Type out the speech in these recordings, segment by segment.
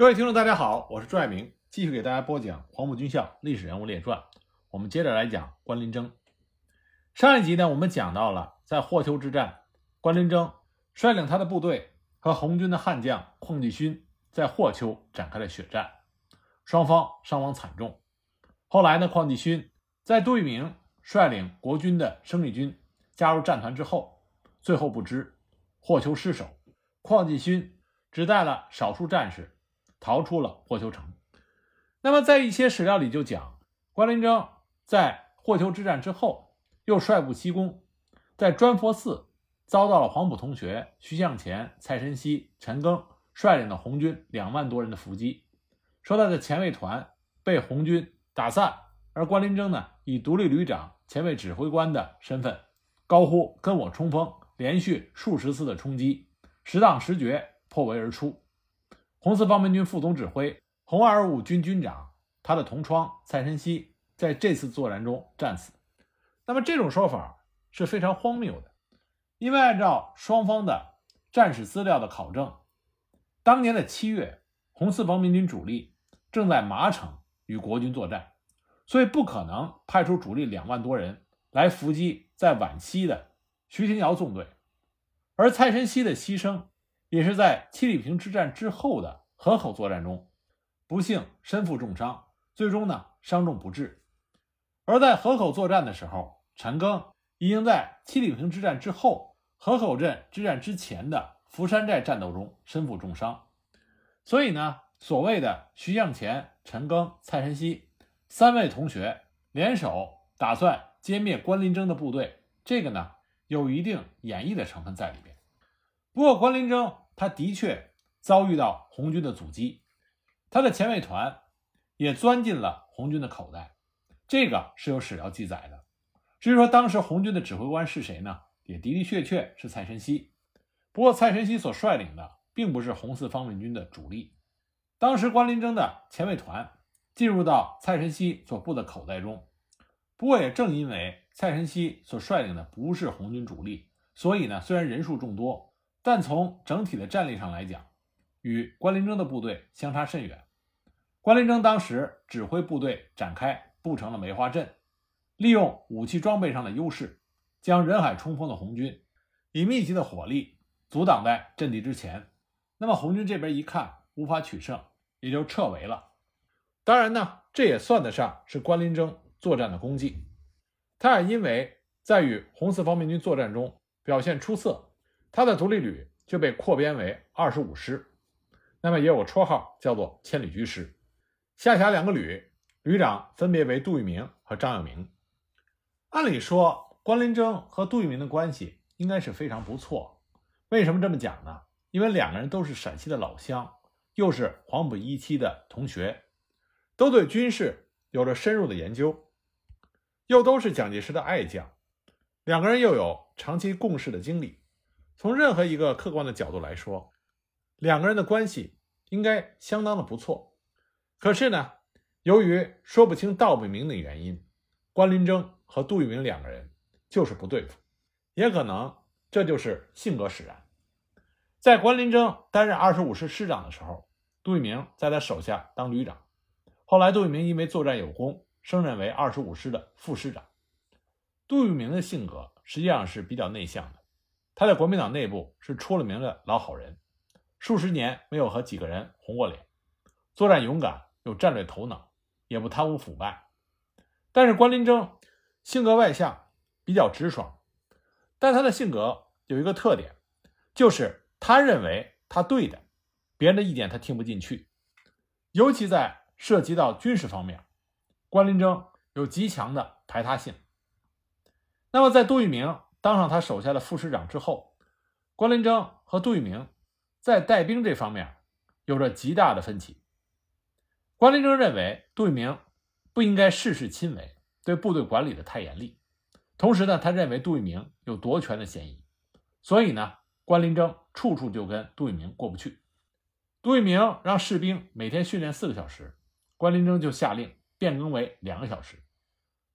各位听众，大家好，我是朱爱明，继续给大家播讲《黄埔军校历史人物列传》。我们接着来讲关林征。上一集呢，我们讲到了在霍丘之战，关林征率领他的部队和红军的悍将邝继勋在霍丘展开了血战，双方伤亡惨重。后来呢，邝继勋在杜聿明率领国军的生力军加入战团之后，最后不知霍丘失守，邝继勋只带了少数战士。逃出了霍丘城。那么，在一些史料里就讲，关林征在霍丘之战之后，又率部西攻，在砖佛寺遭到了黄埔同学徐向前、蔡申熙、陈赓率领的红军两万多人的伏击，说他的前卫团被红军打散，而关林征呢，以独立旅长、前卫指挥官的身份，高呼“跟我冲锋”，连续数十次的冲击，时当时绝，破围而出。红四方面军副总指挥、红二五军军长，他的同窗蔡申熙在这次作战中战死。那么这种说法是非常荒谬的，因为按照双方的战史资料的考证，当年的七月，红四方面军主力正在麻城与国军作战，所以不可能派出主力两万多人来伏击在皖西的徐廷瑶纵队，而蔡申熙的牺牲。也是在七里坪之战之后的河口作战中，不幸身负重伤，最终呢伤重不治。而在河口作战的时候，陈赓已经在七里坪之战之后河口镇之战之前的福山寨战斗中身负重伤。所以呢，所谓的徐向前、陈赓、蔡申熙三位同学联手打算歼灭关林征的部队，这个呢有一定演绎的成分在里边。不过，关林征他的确遭遇到红军的阻击，他的前卫团也钻进了红军的口袋，这个是有史料记载的。至于说当时红军的指挥官是谁呢？也的的确确是蔡申熙。不过，蔡申熙所率领的并不是红四方面军的主力。当时关林征的前卫团进入到蔡申熙所布的口袋中。不过，也正因为蔡申熙所率领的不是红军主力，所以呢，虽然人数众多。但从整体的战力上来讲，与关林征的部队相差甚远。关林征当时指挥部队展开布成了梅花阵，利用武器装备上的优势，将人海冲锋的红军以密集的火力阻挡在阵地之前。那么红军这边一看无法取胜，也就撤围了。当然呢，这也算得上是关林征作战的功绩。他也因为在与红四方面军作战中表现出色。他的独立旅就被扩编为二十五师，那么也有绰号叫做千里驹师，下辖两个旅，旅长分别为杜聿明和张友铭。按理说，关林征和杜聿明的关系应该是非常不错。为什么这么讲呢？因为两个人都是陕西的老乡，又是黄埔一期的同学，都对军事有着深入的研究，又都是蒋介石的爱将，两个人又有长期共事的经历。从任何一个客观的角度来说，两个人的关系应该相当的不错。可是呢，由于说不清道不明的原因，关林征和杜聿明两个人就是不对付，也可能这就是性格使然。在关林征担任二十五师师长的时候，杜聿明在他手下当旅长。后来，杜聿明因为作战有功，升任为二十五师的副师长。杜聿明的性格实际上是比较内向的。他在国民党内部是出了名的老好人，数十年没有和几个人红过脸，作战勇敢，有战略头脑，也不贪污腐败。但是关林征性格外向，比较直爽，但他的性格有一个特点，就是他认为他对的，别人的意见他听不进去，尤其在涉及到军事方面，关林征有极强的排他性。那么在杜聿明。当上他手下的副师长之后，关林征和杜聿明在带兵这方面有着极大的分歧。关林征认为杜聿明不应该事事亲为，对部队管理的太严厉。同时呢，他认为杜聿明有夺权的嫌疑，所以呢，关林征处处就跟杜聿明过不去。杜聿明让士兵每天训练四个小时，关林征就下令变更为两个小时。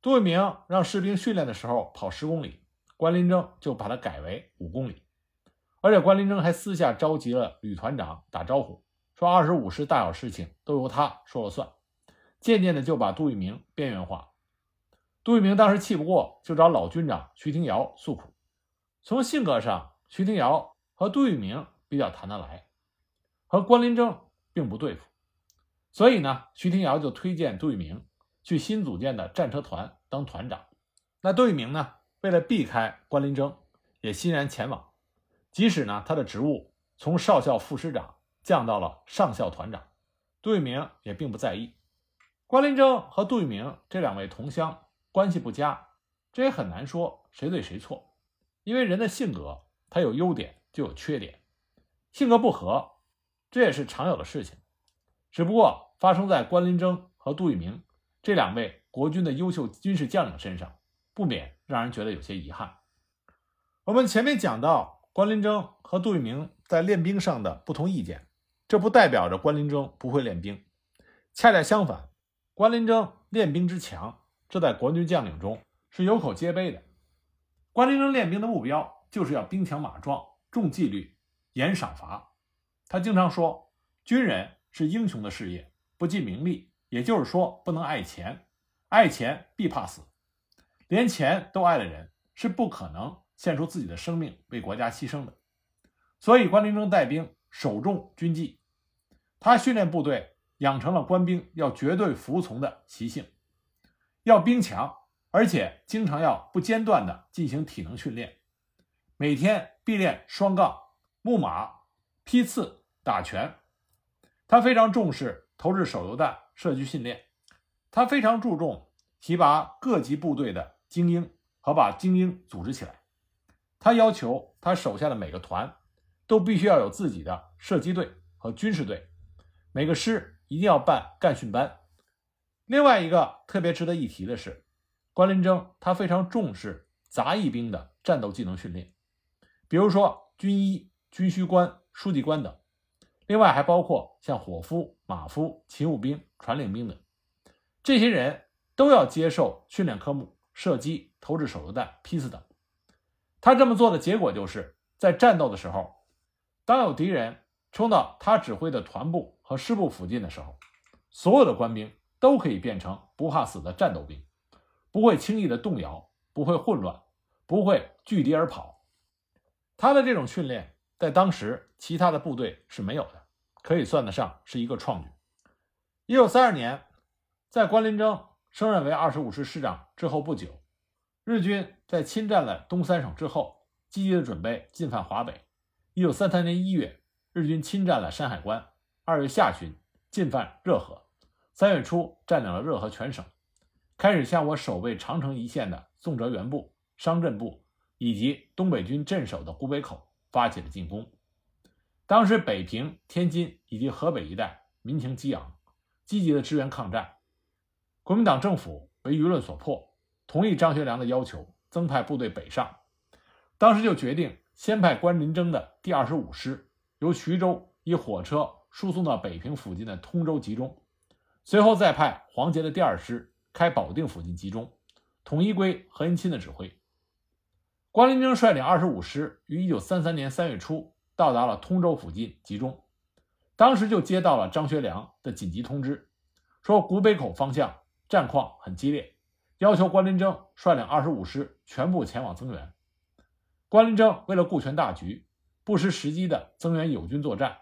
杜聿明让士兵训练的时候跑十公里。关林征就把它改为五公里，而且关林征还私下召集了旅团长打招呼，说二十五师大小事情都由他说了算，渐渐的就把杜聿明边缘化。杜聿明当时气不过，就找老军长徐廷瑶诉苦。从性格上，徐廷瑶和杜聿明比较谈得来，和关林征并不对付，所以呢，徐廷瑶就推荐杜聿明去新组建的战车团当团长。那杜聿明呢，为了避开关林征，也欣然前往，即使呢他的职务从少校副师长降到了上校团长，杜聿明也并不在意。关林征和杜聿明这两位同乡关系不佳，这也很难说谁对谁错。因为人的性格，他有优点就有缺点，性格不合，这也是常有的事情。只不过发生在关林征和杜聿明这两位国军的优秀军事将领身上，不免让人觉得有些遗憾。我们前面讲到关林征和杜聿明在练兵上的不同意见，这不代表着关林征不会练兵，恰恰相反，关林征练兵之强，这在国军将领中是有口皆碑的。关林征练兵的目标就是要兵强马壮、重纪律、严赏罚。他经常说：“军人是英雄的事业，不计名利，也就是说不能爱钱，爱钱必怕死。连钱都爱的人是不可能献出自己的生命为国家牺牲的。”所以，关林征带兵首重军纪，他训练部队养成了官兵要绝对服从的习性，要兵强。而且经常要不间断地进行体能训练，每天必练双杠、木马、劈刺、打拳。他非常重视投掷手榴弹射击训练，他非常注重提拔各级部队的精英和把精英组织起来。他要求他手下的每个团都必须要有自己的射击队和军事队，每个师一定要办干训班。另外一个特别值得一提的是。关林征他非常重视杂役兵的战斗技能训练，比如说军医、军需官、书记官等，另外还包括像伙夫、马夫、勤务兵、传令兵等，这些人都要接受训练科目，射击、投掷手榴弹、劈刺等。他这么做的结果就是在战斗的时候，当有敌人冲到他指挥的团部和师部附近的时候，所有的官兵都可以变成不怕死的战斗兵。不会轻易的动摇，不会混乱，不会拒敌而跑。他的这种训练在当时其他的部队是没有的，可以算得上是一个创举。一九三二年，在关林征升任为二十五师师长之后不久，日军在侵占了东三省之后，积极的准备进犯华北。一九三三年一月，日军侵占了山海关；二月下旬进犯热河，三月初占领了热河全省。开始向我守卫长城一线的宋哲元部、商震部以及东北军镇守的古北口发起了进攻。当时北平、天津以及河北一带民情激昂，积极的支援抗战。国民党政府为舆论所迫，同意张学良的要求，增派部队北上。当时就决定先派关林征的第二十五师由徐州以火车输送到北平附近的通州集中，随后再派黄杰的第二师。开保定附近集中，统一归何应钦的指挥。关林征率领二十五师于一九三三年三月初到达了通州附近集中，当时就接到了张学良的紧急通知，说古北口方向战况很激烈，要求关林征率领二十五师全部前往增援。关林征为了顾全大局，不失时机的增援友军作战，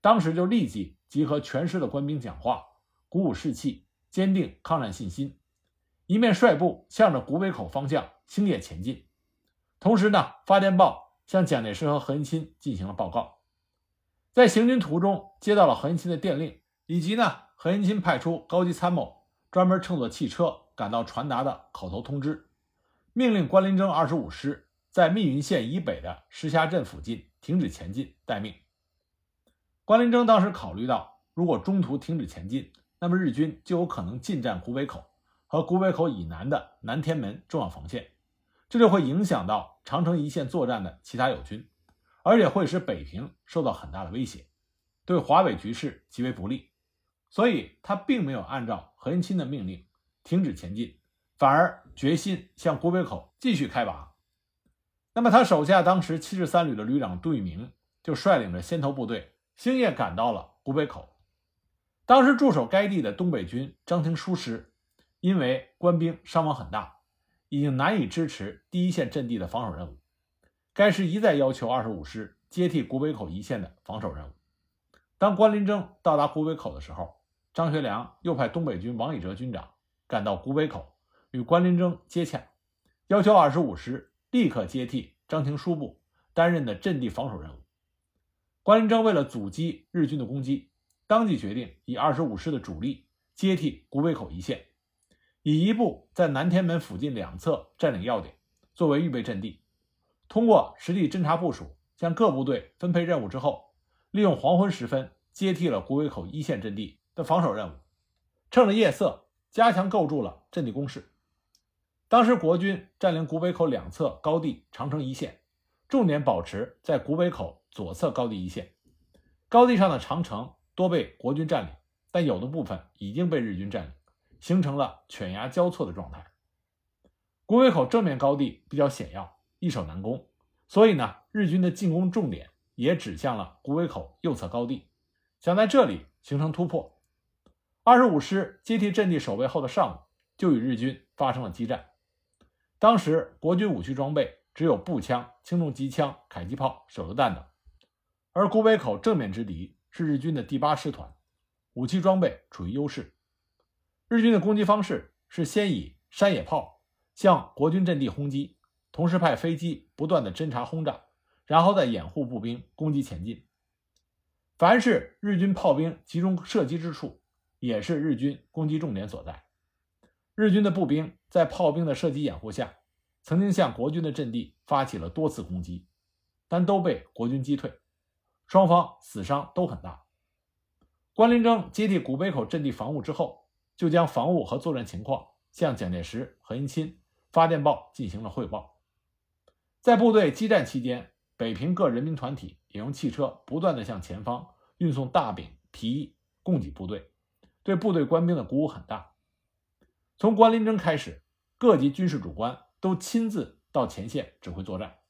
当时就立即集合全师的官兵讲话，鼓舞士气。坚定抗战信心，一面率部向着古北口方向星夜前进，同时呢发电报向蒋介石和何应钦进行了报告。在行军途中接到了何应钦的电令，以及呢何应钦派出高级参谋专门乘坐汽车赶到传达的口头通知，命令关林征二十五师在密云县以北的石峡镇附近停止前进待命。关林征当时考虑到，如果中途停止前进，那么日军就有可能进占古北口和古北口以南的南天门重要防线，这就会影响到长城一线作战的其他友军，而且会使北平受到很大的威胁，对华北局势极为不利。所以他并没有按照何应钦的命令停止前进，反而决心向古北口继续开拔。那么他手下当时七十三旅的旅长杜聿明就率领着先头部队星夜赶到了古北口。当时驻守该地的东北军张廷书师，因为官兵伤亡很大，已经难以支持第一线阵地的防守任务。该师一再要求二十五师接替古北口一线的防守任务。当关林征到达古北口的时候，张学良又派东北军王以哲军长赶到古北口，与关林征接洽，要求二十五师立刻接替张廷书部担任的阵地防守任务。关林征为了阻击日军的攻击，当即决定以二十五师的主力接替古北口一线，以一部在南天门附近两侧占领要点作为预备阵地。通过实地侦察部署，向各部队分配任务之后，利用黄昏时分接替了古北口一线阵地的防守任务，趁着夜色加强构筑了阵地工事。当时国军占领古北口两侧高地长城一线，重点保持在古北口左侧高地一线。高地上的长城多被国军占领，但有的部分已经被日军占领，形成了犬牙交错的状态。古北口正面高地比较险要。易守难攻，所以呢，日军的进攻重点也指向了古北口右侧高地，想在这里形成突破。二十五师接替阵地守卫后的上午，就与日军发生了激战。当时国军武器装备只有步枪、轻重机枪、迫击炮、手榴弹等，而古北口正面之敌是日军的第八师团，武器装备处于优势。日军的攻击方式是先以山野炮向国军阵地轰击。同时派飞机不断的侦察轰炸，然后再掩护步兵攻击前进。凡是日军炮兵集中射击之处，也是日军攻击重点所在。日军的步兵在炮兵的射击掩护下，曾经向国军的阵地发起了多次攻击，但都被国军击退，双方死伤都很大。关林征接替古北口阵地防务之后，就将防务和作战情况向蒋介石、何应钦发电报进行了汇报。在部队激战期间，北平各人民团体也用汽车不断地向前方运送大饼、皮衣供给部队，对部队官兵的鼓舞很大。从关林征开始，各级军事主官都亲自到前线指挥作战。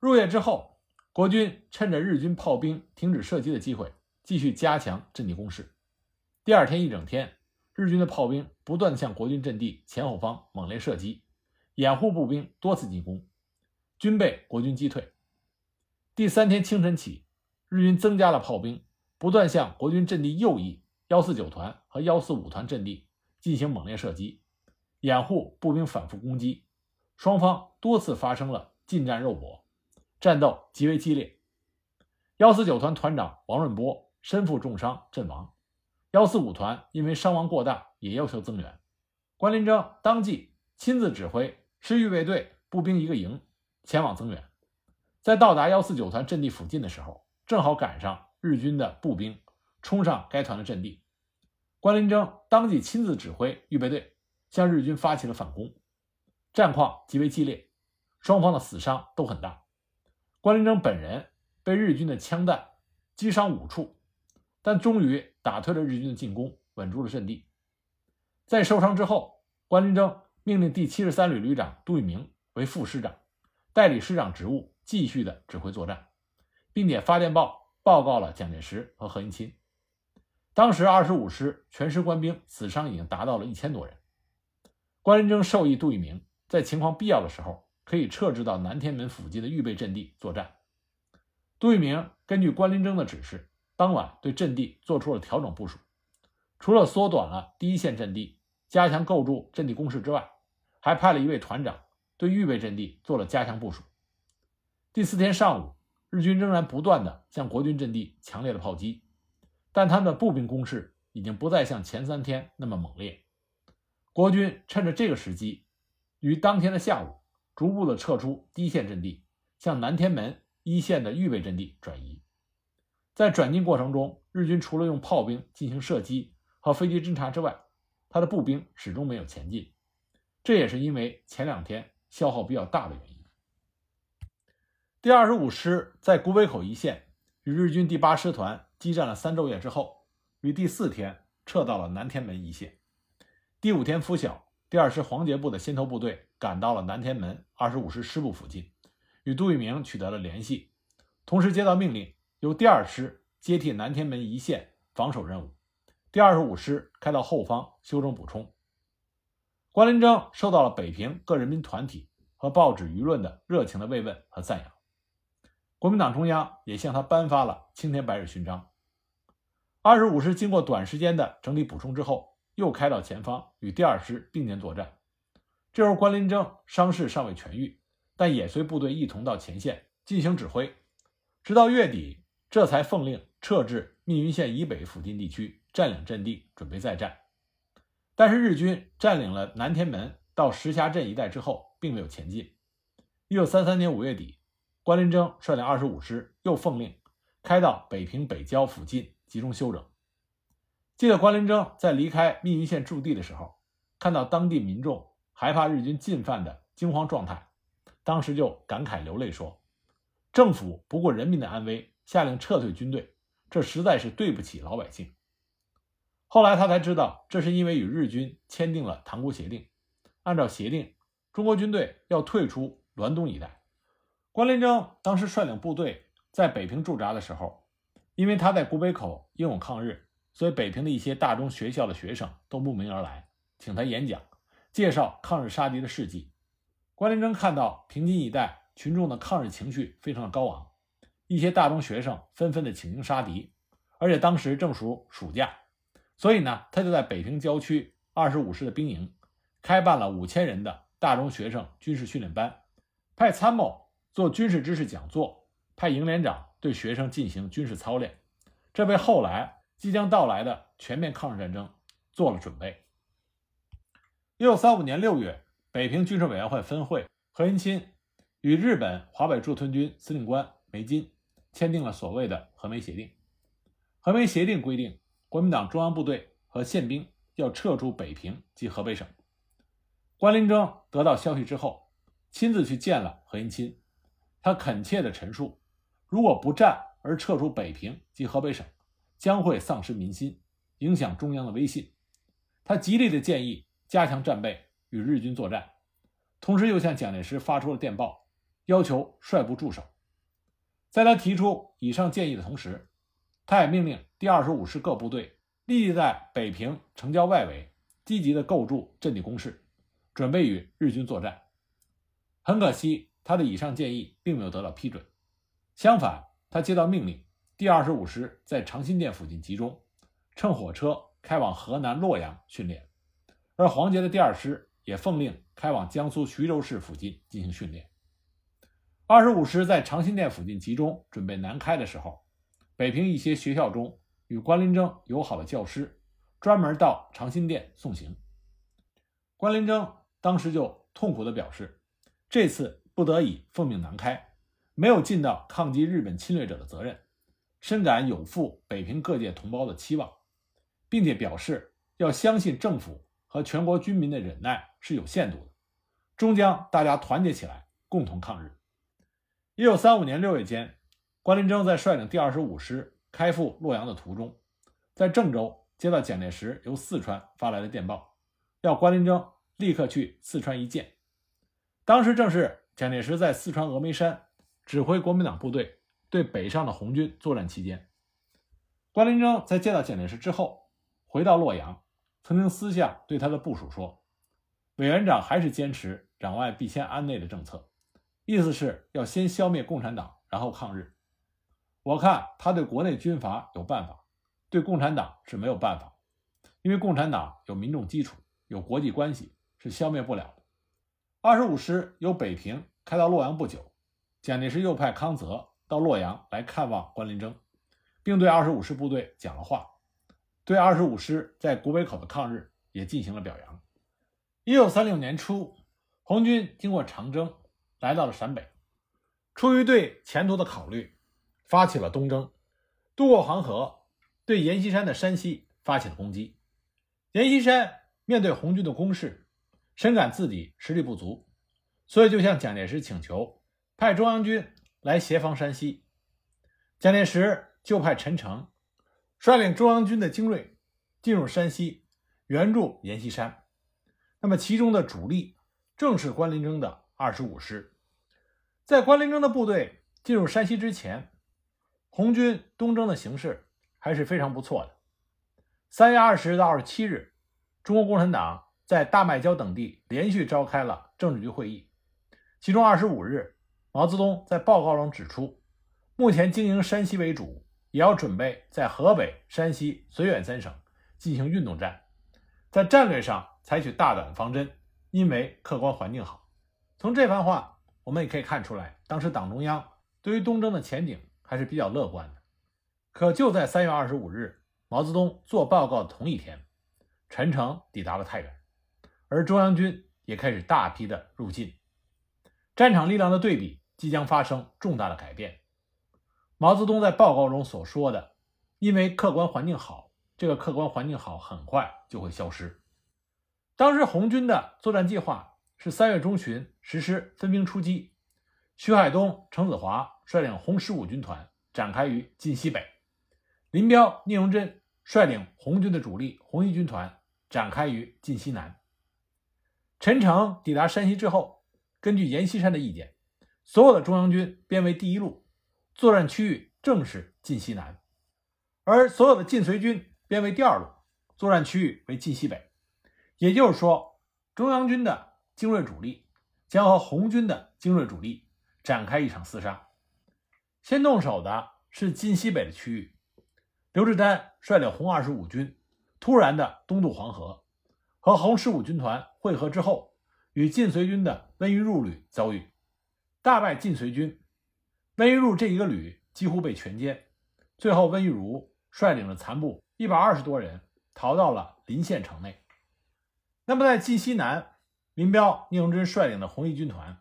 入夜之后，国军趁着日军炮兵停止射击的机会，继续加强阵地攻势。第二天一整天，日军的炮兵不断向国军阵地前后方猛烈射击，掩护步兵多次进攻。均被国军击退。第三天清晨起，日军增加了炮兵，不断向国军阵地右翼幺四九团和幺四五团阵地进行猛烈射击，掩护步兵反复攻击。双方多次发生了近战肉搏，战斗极为激烈。幺四九团团长王润波身负重伤阵亡，幺四五团因为伤亡过大，也要求增援。关林征当即亲自指挥师预备队步兵一个营。前往增援，在到达幺四九团阵地附近的时候，正好赶上日军的步兵冲上该团的阵地。关林征当即亲自指挥预备队向日军发起了反攻，战况极为激烈，双方的死伤都很大。关林征本人被日军的枪弹击伤五处，但终于打退了日军的进攻，稳住了阵地。在受伤之后，关林征命令第七十三旅旅长杜聿明为副师长。代理师长职务，继续的指挥作战，并且发电报报告了蒋介石和何应钦。当时二十五师全师官兵死伤已经达到了一千多人。关林征授意杜聿明，在情况必要的时候，可以撤至到南天门附近的预备阵地作战。杜聿明根据关林征的指示，当晚对阵地做出了调整部署，除了缩短了第一线阵地，加强构筑阵地工事之外，还派了一位团长。对预备阵地做了加强部署。第四天上午，日军仍然不断的向国军阵地强烈的炮击，但他们的步兵攻势已经不再像前三天那么猛烈。国军趁着这个时机，于当天的下午逐步的撤出第一线阵地，向南天门一线的预备阵地转移。在转进过程中，日军除了用炮兵进行射击和飞机侦察之外，他的步兵始终没有前进。这也是因为前两天。消耗比较大的原因。第二十五师在古北口一线与日军第八师团激战了三昼夜之后，于第四天撤到了南天门一线。第五天拂晓，第二师黄杰部的先头部队赶到了南天门二十五师师部附近，与杜聿明取得了联系，同时接到命令，由第二师接替南天门一线防守任务，第二十五师开到后方修整补充。关林征受到了北平各人民团体和报纸舆论的热情的慰问和赞扬，国民党中央也向他颁发了青天白日勋章。二十五师经过短时间的整理补充之后，又开到前方与第二师并肩作战。这时候关林征伤势尚未痊愈，但也随部队一同到前线进行指挥，直到月底，这才奉令撤至密云县以北附近地区，占领阵地，准备再战。但是日军占领了南天门到石峡镇一带之后，并没有前进。一九三三年五月底，关林征率领二十五师又奉令开到北平北郊附近集中休整。记得关林征在离开密云县驻地的时候，看到当地民众害怕日军进犯的惊慌状态，当时就感慨流泪说：“政府不顾人民的安危，下令撤退军队，这实在是对不起老百姓。”后来他才知道，这是因为与日军签订了塘沽协定。按照协定，中国军队要退出滦东一带。关麟征当时率领部队在北平驻扎的时候，因为他在古北口英勇抗日，所以北平的一些大中学校的学生都慕名而来，请他演讲，介绍抗日杀敌的事迹。关麟征看到平津一带群众的抗日情绪非常的高昂，一些大中学生纷纷的请缨杀敌，而且当时正属暑假。所以呢，他就在北平郊区二十五师的兵营，开办了五千人的大中学生军事训练班，派参谋做军事知识讲座，派营连长对学生进行军事操练，这为后来即将到来的全面抗日战争做了准备。一九三五年六月，北平军事委员会分会何应钦与日本华北驻屯军司令官梅津签订了所谓的和梅协定。和梅协定规定。国民党中央部队和宪兵要撤出北平及河北省。关林征得到消息之后，亲自去见了何应钦，他恳切地陈述：如果不战而撤出北平及河北省，将会丧失民心，影响中央的威信。他极力的建议加强战备，与日军作战，同时又向蒋介石发出了电报，要求率部驻守。在他提出以上建议的同时，他也命令第二十五师各部队立即在北平城郊外围积极地构筑阵地工事，准备与日军作战。很可惜，他的以上建议并没有得到批准。相反，他接到命令，第二十五师在长辛店附近集中，乘火车开往河南洛阳训练；而黄杰的第二师也奉令开往江苏徐州市附近进行训练。二十五师在长辛店附近集中，准备南开的时候。北平一些学校中与关林征友好的教师，专门到长辛店送行。关林征当时就痛苦地表示，这次不得已奉命南开，没有尽到抗击日本侵略者的责任，深感有负北平各界同胞的期望，并且表示要相信政府和全国军民的忍耐是有限度的，终将大家团结起来，共同抗日。一九三五年六月间。关林征在率领第二十五师开赴洛阳的途中，在郑州接到蒋介石由四川发来的电报，要关林征立刻去四川一见。当时正是蒋介石在四川峨眉山指挥国民党部队对北上的红军作战期间。关林征在见到蒋介石之后，回到洛阳，曾经私下对他的部署说：“委员长还是坚持攘外必先安内的政策，意思是要先消灭共产党，然后抗日。”我看他对国内军阀有办法，对共产党是没有办法，因为共产党有民众基础，有国际关系，是消灭不了的。二十五师由北平开到洛阳不久，蒋介石又派康泽到洛阳来看望关林征，并对二十五师部队讲了话，对二十五师在古北口的抗日也进行了表扬。一九三六年初，红军经过长征，来到了陕北，出于对前途的考虑。发起了东征，渡过黄河，对阎锡山的山西发起了攻击。阎锡山面对红军的攻势，深感自己实力不足，所以就向蒋介石请求派中央军来协防山西。蒋介石就派陈诚率领中央军的精锐进入山西援助阎锡山。那么其中的主力正是关林征的二十五师。在关林征的部队进入山西之前。红军东征的形势还是非常不错的。三月二十日到二十七日，中国共产党在大麦郊等地连续召开了政治局会议，其中二十五日，毛泽东在报告中指出，目前经营山西为主，也要准备在河北、山西、绥远三省进行运动战，在战略上采取大胆方针，因为客观环境好。从这番话，我们也可以看出来，当时党中央对于东征的前景还是比较乐观的。可就在三月二十五日，毛泽东做报告的同一天，陈诚抵达了太原，而中央军也开始大批的入境，战场力量的对比即将发生重大的改变。毛泽东在报告中所说的“因为客观环境好”，这个客观环境好很快就会消失。当时红军的作战计划是三月中旬实施分兵出击，徐海东、程子华率领红十五军团展开于晋西北，林彪、聂荣臻率领红军的主力红一军团展开于晋西南。陈诚抵达山西之后，根据阎锡山的意见，所有的中央军编为第一路。作战区域正是晋西南，而所有的晋绥军编为第二路，作战区域为晋西北。也就是说，中央军的精锐主力将和红军的精锐主力展开一场厮杀。先动手的是晋西北的区域，刘志丹率领红二十五军突然的东渡黄河，和红十五军团会合之后，与晋绥军的温榆入旅遭遇，大败晋绥军。温玉入这一个旅几乎被全歼，最后温玉如率领着残部一百二十多人逃到了临县城内。那么在晋西南，林彪、聂荣臻率领的红一军团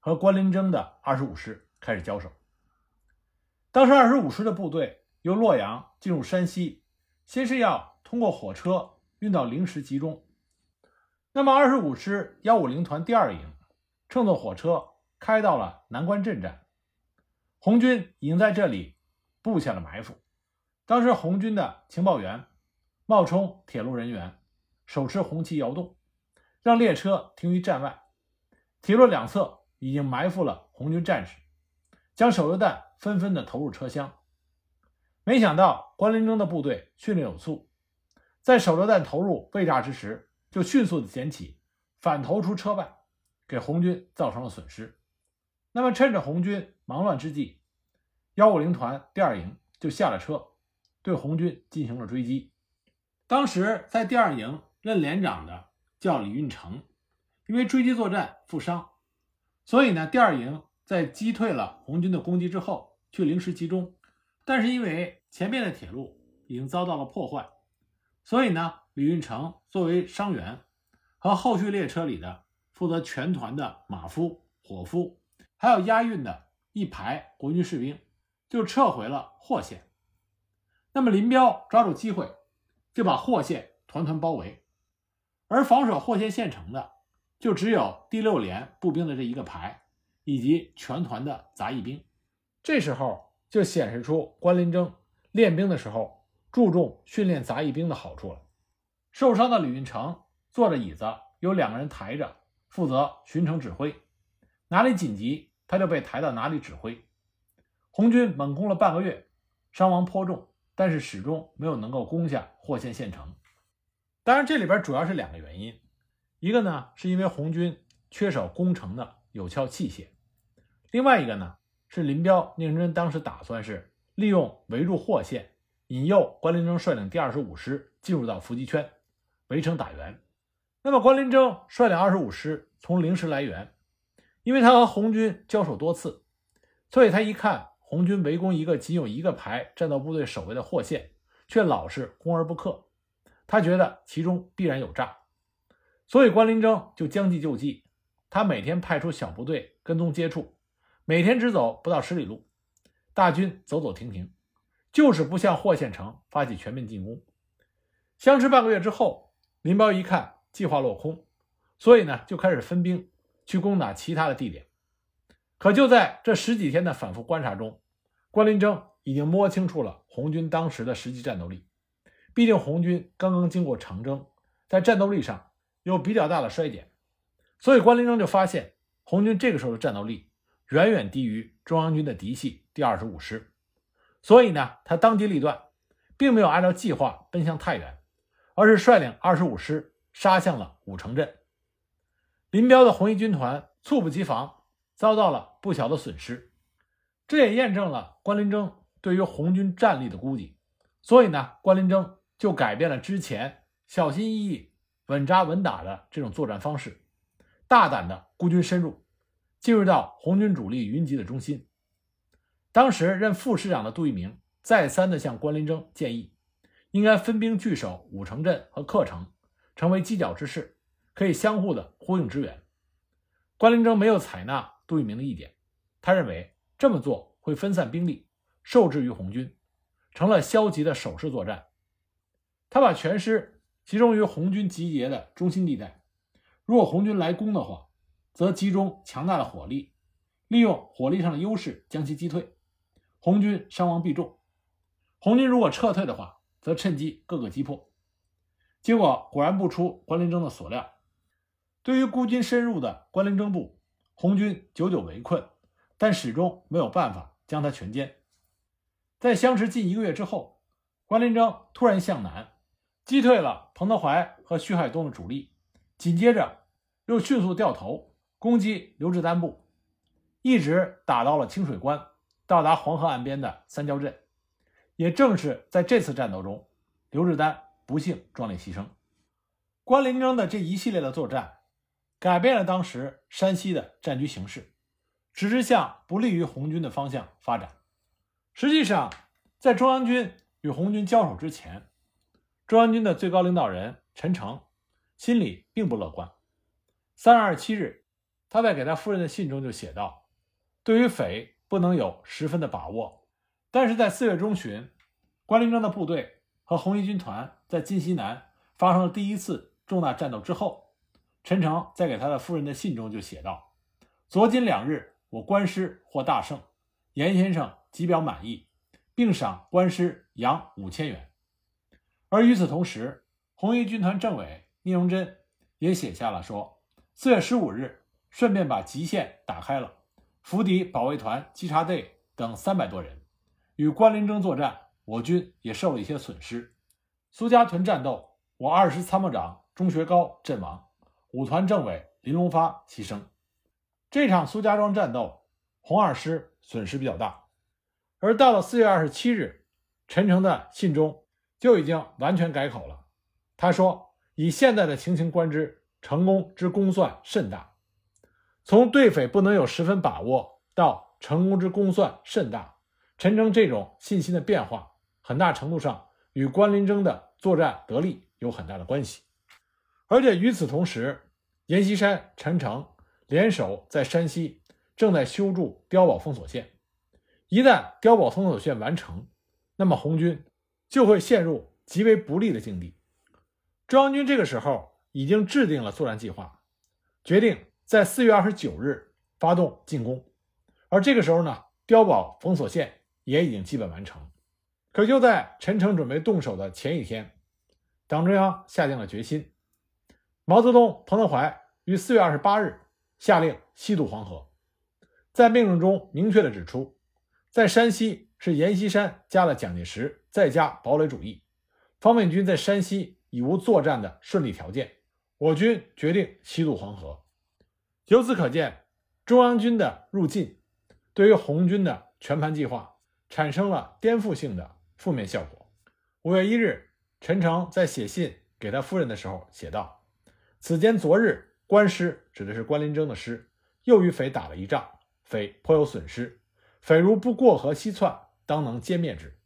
和关麟征的二十五师开始交手。当时二十五师的部队由洛阳进入山西，先是要通过火车运到灵石集中。那么二十五师幺五零团第二营乘坐火车开到了南关镇站。红军已经在这里布下了埋伏。当时红军的情报员冒充铁路人员，手持红旗摇动，让列车停于站外。铁路两侧已经埋伏了红军战士，将手榴弹纷纷的投入车厢。没想到关林征的部队训练有素，在手榴弹投入未炸之时，就迅速的捡起，反投出车外，给红军造成了损失。那么，趁着红军忙乱之际，幺五零团第二营就下了车，对红军进行了追击。当时在第二营任连长的叫李运成，因为追击作战负伤，所以呢，第二营在击退了红军的攻击之后，去临时集中。但是因为前面的铁路已经遭到了破坏，所以呢，李运成作为伤员和后续列车里的负责全团的马夫、伙夫。还有押运的一排国军士兵，就撤回了霍县。那么林彪抓住机会，就把霍县团团包围，而防守霍县县城的，就只有第六连步兵的这一个排，以及全团的杂役兵。这时候就显示出关林征练兵的时候注重训练杂役兵的好处了。受伤的李运成坐着椅子，有两个人抬着，负责巡城指挥。哪里紧急，他就被抬到哪里指挥。红军猛攻了半个月，伤亡颇重，但是始终没有能够攻下霍县县城。当然，这里边主要是两个原因，一个呢是因为红军缺少攻城的有效器械，另外一个呢是林彪、聂荣臻当时打算是利用围住霍县，引诱关麟征率领第二十五师进入到伏击圈，围城打援。那么关林征率领二十五师从灵石来援。因为他和红军交手多次，所以他一看红军围攻一个仅有一个排战斗部队守卫的霍县，却老是攻而不克，他觉得其中必然有诈，所以关林征就将计就计，他每天派出小部队跟踪接触，每天只走不到十里路，大军走走停停，就是不向霍县城发起全面进攻。相持半个月之后，林彪一看计划落空，所以呢就开始分兵。去攻打其他的地点，可就在这十几天的反复观察中，关林征已经摸清楚了红军当时的实际战斗力。毕竟红军刚刚经过长征，在战斗力上有比较大的衰减，所以关林征就发现红军这个时候的战斗力远远低于中央军的嫡系第二十五师。所以呢，他当机立断，并没有按照计划奔向太原，而是率领二十五师杀向了武城镇。林彪的红一军团猝不及防，遭到了不小的损失，这也验证了关林征对于红军战力的估计。所以呢，关林征就改变了之前小心翼翼、稳扎稳打的这种作战方式，大胆的孤军深入，进入到红军主力云集的中心。当时任副师长的杜聿明再三的向关林征建议，应该分兵据守武城镇和克城，成为犄角之势，可以相互的呼应支援。关林征没有采纳杜聿明的意见，他认为这么做会分散兵力，受制于红军，成了消极的守势作战。他把全师集中于红军集结的中心地带，如果红军来攻的话，则集中强大的火力，利用火力上的优势将其击退。红军伤亡必重，红军如果撤退的话，则趁机各个击破。结果果然不出关林征的所料，对于孤军深入的关林征部，红军久久围困，但始终没有办法将他全歼。在相持近一个月之后，关林征突然向南，击退了彭德怀和徐海东的主力，紧接着又迅速掉头攻击刘志丹部，一直打到了清水关。到达黄河岸边的三交镇，也正是在这次战斗中，刘志丹不幸壮烈牺牲。关林征的这一系列的作战，改变了当时山西的战局形势，使之向不利于红军的方向发展。实际上，在中央军与红军交手之前，中央军的最高领导人陈诚心里并不乐观。三月二十七日，他在给他夫人的信中就写道：“对于匪。”不能有十分的把握，但是在四月中旬，关林征的部队和红一军团在晋西南发生了第一次重大战斗之后，陈诚在给他的夫人的信中就写道：“昨今两日，我关师获大胜，严先生极表满意，并赏关师洋五千元。”而与此同时，红一军团政委聂荣臻也写下了说：“四月十五日，顺便把吉县打开了。”伏敌保卫团稽查队等三百多人，与关林征作战，我军也受了一些损失。苏家屯战斗，我二师参谋长钟学高阵亡，五团政委林龙发牺牲。这场苏家庄战斗，红二师损失比较大。而到了四月二十七日，陈诚的信中就已经完全改口了。他说：“以现在的情形观之，成功之功算甚大。”从对匪不能有十分把握到成功之功算甚大，陈诚这种信心的变化，很大程度上与关林征的作战得力有很大的关系。而且与此同时，阎锡山、陈诚联手在山西正在修筑碉堡封锁线，一旦碉堡封锁线完成，那么红军就会陷入极为不利的境地。中央军这个时候已经制定了作战计划，决定。在四月二十九日发动进攻，而这个时候呢，碉堡封锁线也已经基本完成。可就在陈诚准备动手的前一天，党中央下定了决心。毛泽东、彭德怀于四月二十八日下令西渡黄河，在命令中明确的指出，在山西是阎锡山加了蒋介石，再加堡垒主义，方面军在山西已无作战的顺利条件，我军决定西渡黄河。由此可见，中央军的入晋对于红军的全盘计划产生了颠覆性的负面效果。五月一日，陈诚在写信给他夫人的时候写道：“此间昨日官师指的是关林征的师，又与匪打了一仗，匪颇有损失。匪如不过河西窜，当能歼灭之。”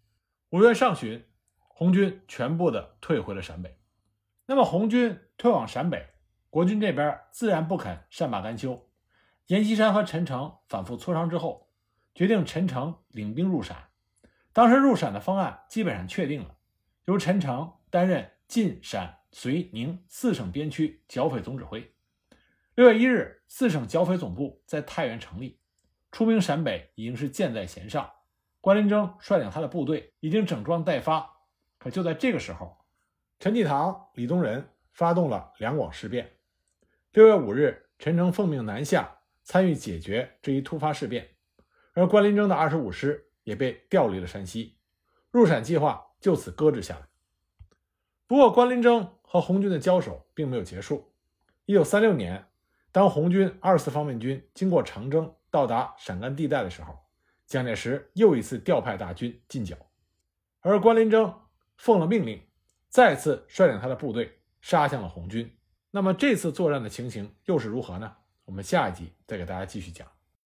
五月上旬，红军全部的退回了陕北。那么，红军退往陕北。国军这边自然不肯善罢甘休，阎锡山和陈诚反复磋商之后，决定陈诚领兵入陕。当时入陕的方案基本上确定了，由陈诚担任晋、陕、绥、宁四省边区剿匪总指挥。六月一日，四省剿匪总部在太原成立，出兵陕北已经是箭在弦上。关林征率领他的部队已经整装待发。可就在这个时候，陈济棠、李宗仁发动了两广事变。六月五日，陈诚奉命南下参与解决这一突发事变，而关林征的二十五师也被调离了山西，入陕计划就此搁置下来。不过，关林征和红军的交手并没有结束。一九三六年，当红军二四方面军经过长征到达陕甘地带的时候，蒋介石又一次调派大军进剿，而关林征奉了命令，再次率领他的部队杀向了红军。那么这次作战的情形又是如何呢？我们下一集再给大家继续讲。